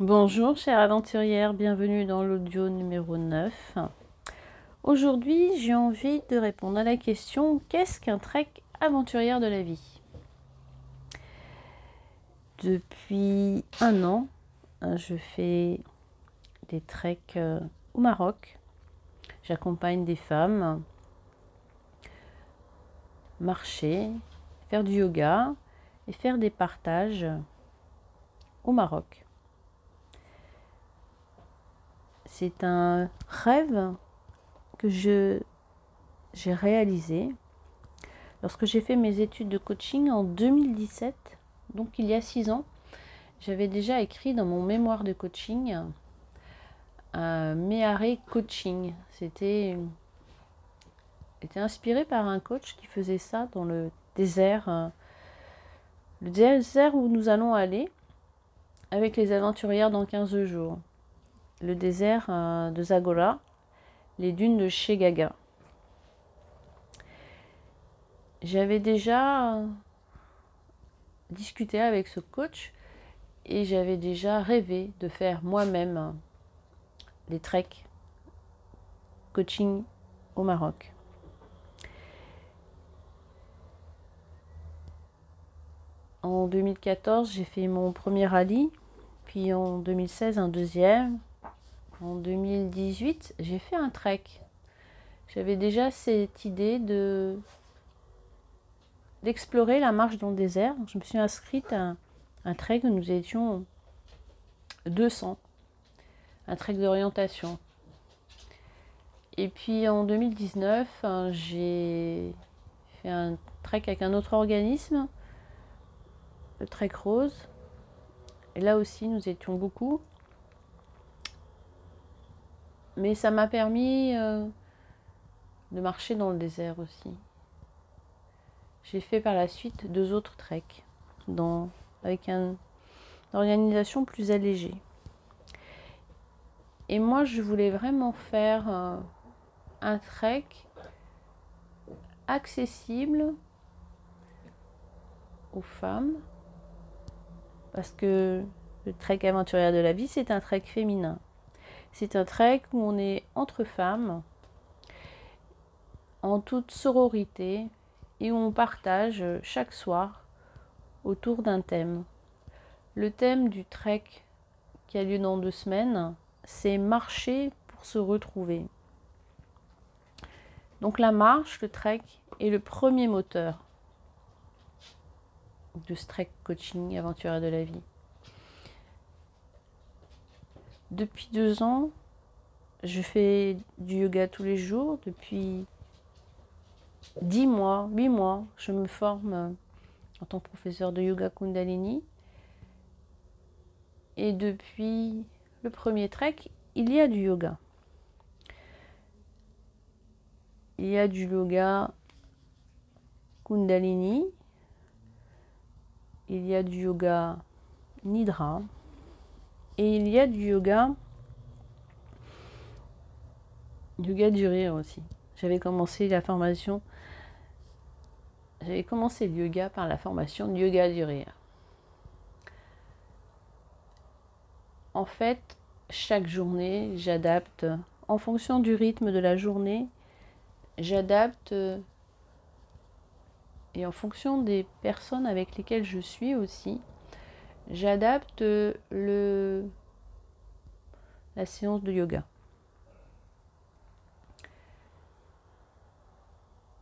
Bonjour chère aventurière, bienvenue dans l'audio numéro 9. Aujourd'hui j'ai envie de répondre à la question qu'est-ce qu'un trek aventurière de la vie? Depuis un an, je fais des treks euh, au Maroc. J'accompagne des femmes marcher, faire du yoga et faire des partages au Maroc. C'est un rêve que j'ai réalisé lorsque j'ai fait mes études de coaching en 2017, donc il y a six ans. J'avais déjà écrit dans mon mémoire de coaching un Méharé Coaching. C'était était inspiré par un coach qui faisait ça dans le désert, euh, le désert où nous allons aller avec les aventurières dans 15 jours. Le désert euh, de Zagora, les dunes de Chegaga. J'avais déjà discuté avec ce coach et j'avais déjà rêvé de faire moi-même des treks coaching au Maroc. En 2014, j'ai fait mon premier rallye, puis en 2016 un deuxième. En 2018, j'ai fait un trek. J'avais déjà cette idée de d'explorer la marche dans le désert. Je me suis inscrite à un, trek où nous étions 200, un trek d'orientation. Et puis en 2019, hein, j'ai fait un trek avec un autre organisme le trek rose. Et là aussi, nous étions beaucoup. Mais ça m'a permis euh, de marcher dans le désert aussi. J'ai fait par la suite deux autres treks dans, avec une organisation plus allégée. Et moi, je voulais vraiment faire euh, un trek accessible aux femmes parce que le trek aventurière de la vie, c'est un trek féminin. C'est un trek où on est entre femmes, en toute sororité, et où on partage chaque soir autour d'un thème. Le thème du trek qui a lieu dans deux semaines, c'est marcher pour se retrouver. Donc la marche, le trek, est le premier moteur de Strek Coaching Aventurier de la vie. Depuis deux ans, je fais du yoga tous les jours. Depuis dix mois, huit mois, je me forme en tant que professeur de yoga Kundalini. Et depuis le premier trek, il y a du yoga. Il y a du yoga Kundalini, il y a du yoga nidra et il y a du yoga yoga du rire aussi. J'avais commencé la formation j'avais commencé le yoga par la formation yoga du rire. En fait, chaque journée, j'adapte en fonction du rythme de la journée, j'adapte et en fonction des personnes avec lesquelles je suis aussi, j'adapte le la séance de yoga.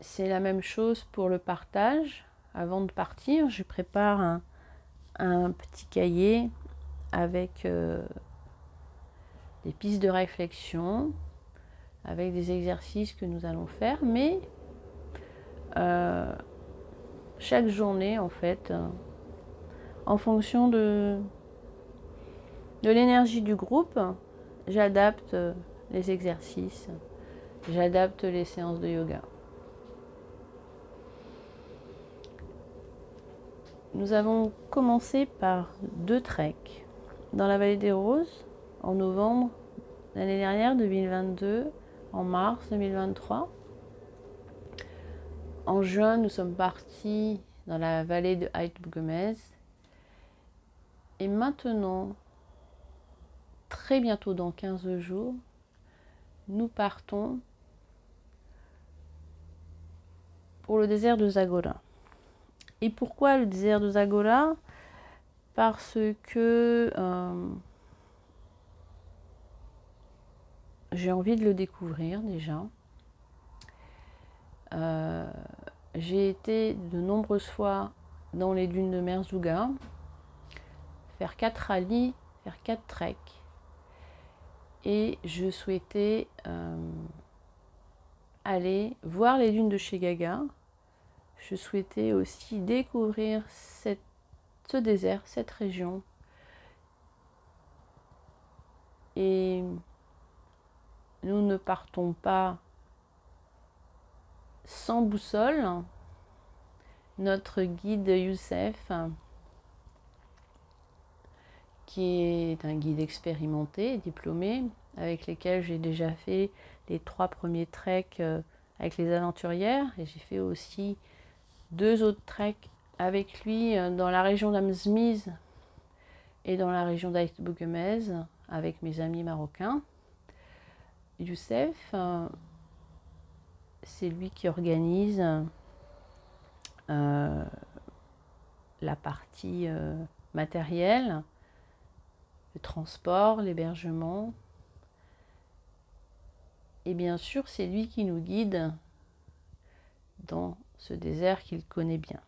C'est la même chose pour le partage. Avant de partir, je prépare un, petit cahier avec euh, des pistes de réflexion, avec des exercices que nous allons faire, mais euh, chaque journée en fait, euh, en fonction de, l'énergie du groupe, j'adapte euh, les exercices, j'adapte les séances de yoga. Nous avons commencé par deux treks dans la vallée des Roses en novembre l'année dernière 2022, en mars 2023. En juin, nous sommes partis dans la vallée de Haït Gomez. Et maintenant, très bientôt, dans 15 jours, nous partons pour le désert de Zagora. Et pourquoi le désert de Zagora? Parce que euh, j'ai envie de le découvrir déjà. Euh, j'ai été de nombreuses fois dans les dunes de Merzouga, faire quatre rallyes, faire quatre treks. Et je souhaitais euh, aller voir les dunes de chez Gaga. Je souhaitais aussi découvrir ce désert, cette région. Et nous ne partons pas sans boussole. Notre guide Youssef, qui est un guide expérimenté, diplômé, avec lesquels j'ai déjà fait les trois premiers treks euh, avec les aventurières. Et j'ai fait aussi deux autres treks avec lui euh, dans la région d'Amzmiz et dans la région d'Aït-Bougemez avec mes amis marocains. Youssef, euh, c'est lui qui organise la partie matérielle, transport, l'hébergement. Et bien sûr, c'est lui qui nous guide dans ce désert qu'il connaît bien.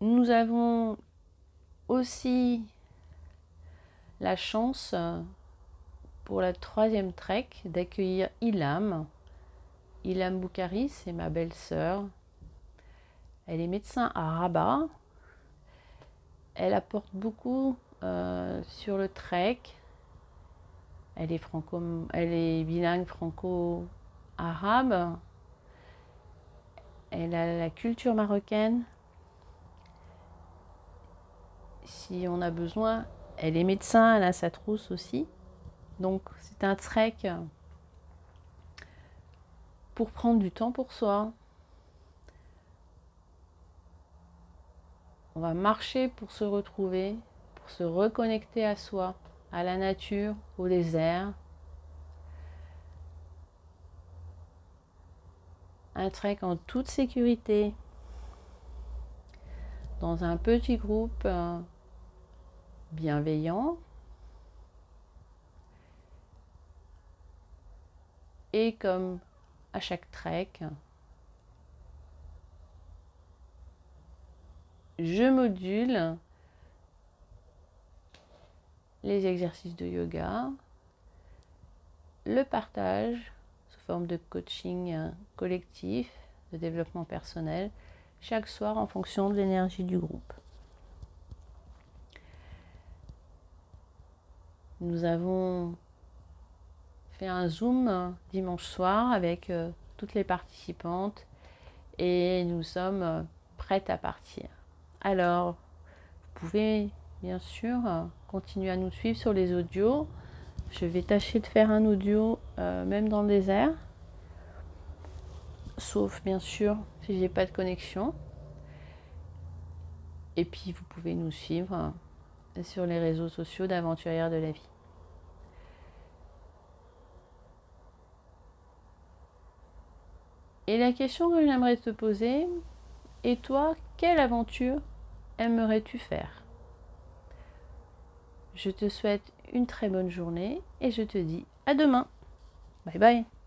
Nous avons aussi la chance pour la troisième trek d'accueillir Ilham. Ilham Boukari, c'est ma belle-sœur. Elle est médecin à Rabat. Elle apporte beaucoup euh, sur le trek. Elle est, franco, elle est bilingue franco-arabe. Elle a la culture marocaine. Si on a besoin, elle est médecin, elle a sa trousse aussi. Donc c'est un trek pour prendre du temps pour soi. On va marcher pour se retrouver, pour se reconnecter à soi, à la nature, au désert. Un trek en toute sécurité, dans un petit groupe euh, bienveillant, Et comme à chaque trek, je module les exercices de yoga, le partage sous forme de coaching collectif, de développement personnel, chaque soir en fonction de l'énergie du groupe. Nous avons un Zoom euh, dimanche soir avec euh, toutes les participantes et nous sommes euh, prêtes à partir. Alors, vous pouvez bien sûr continuer à nous suivre sur les audios. Je vais tâcher de faire un audio même dans le désert, sauf bien sûr si j'ai pas de connexion. Et puis vous pouvez nous suivre sur les réseaux sociaux d'Aventurière de la vie. Et la question que j'aimerais te poser, et toi, quelle aventure aimerais-tu faire? Je te souhaite une très bonne journée et je te dis à demain. Bye bye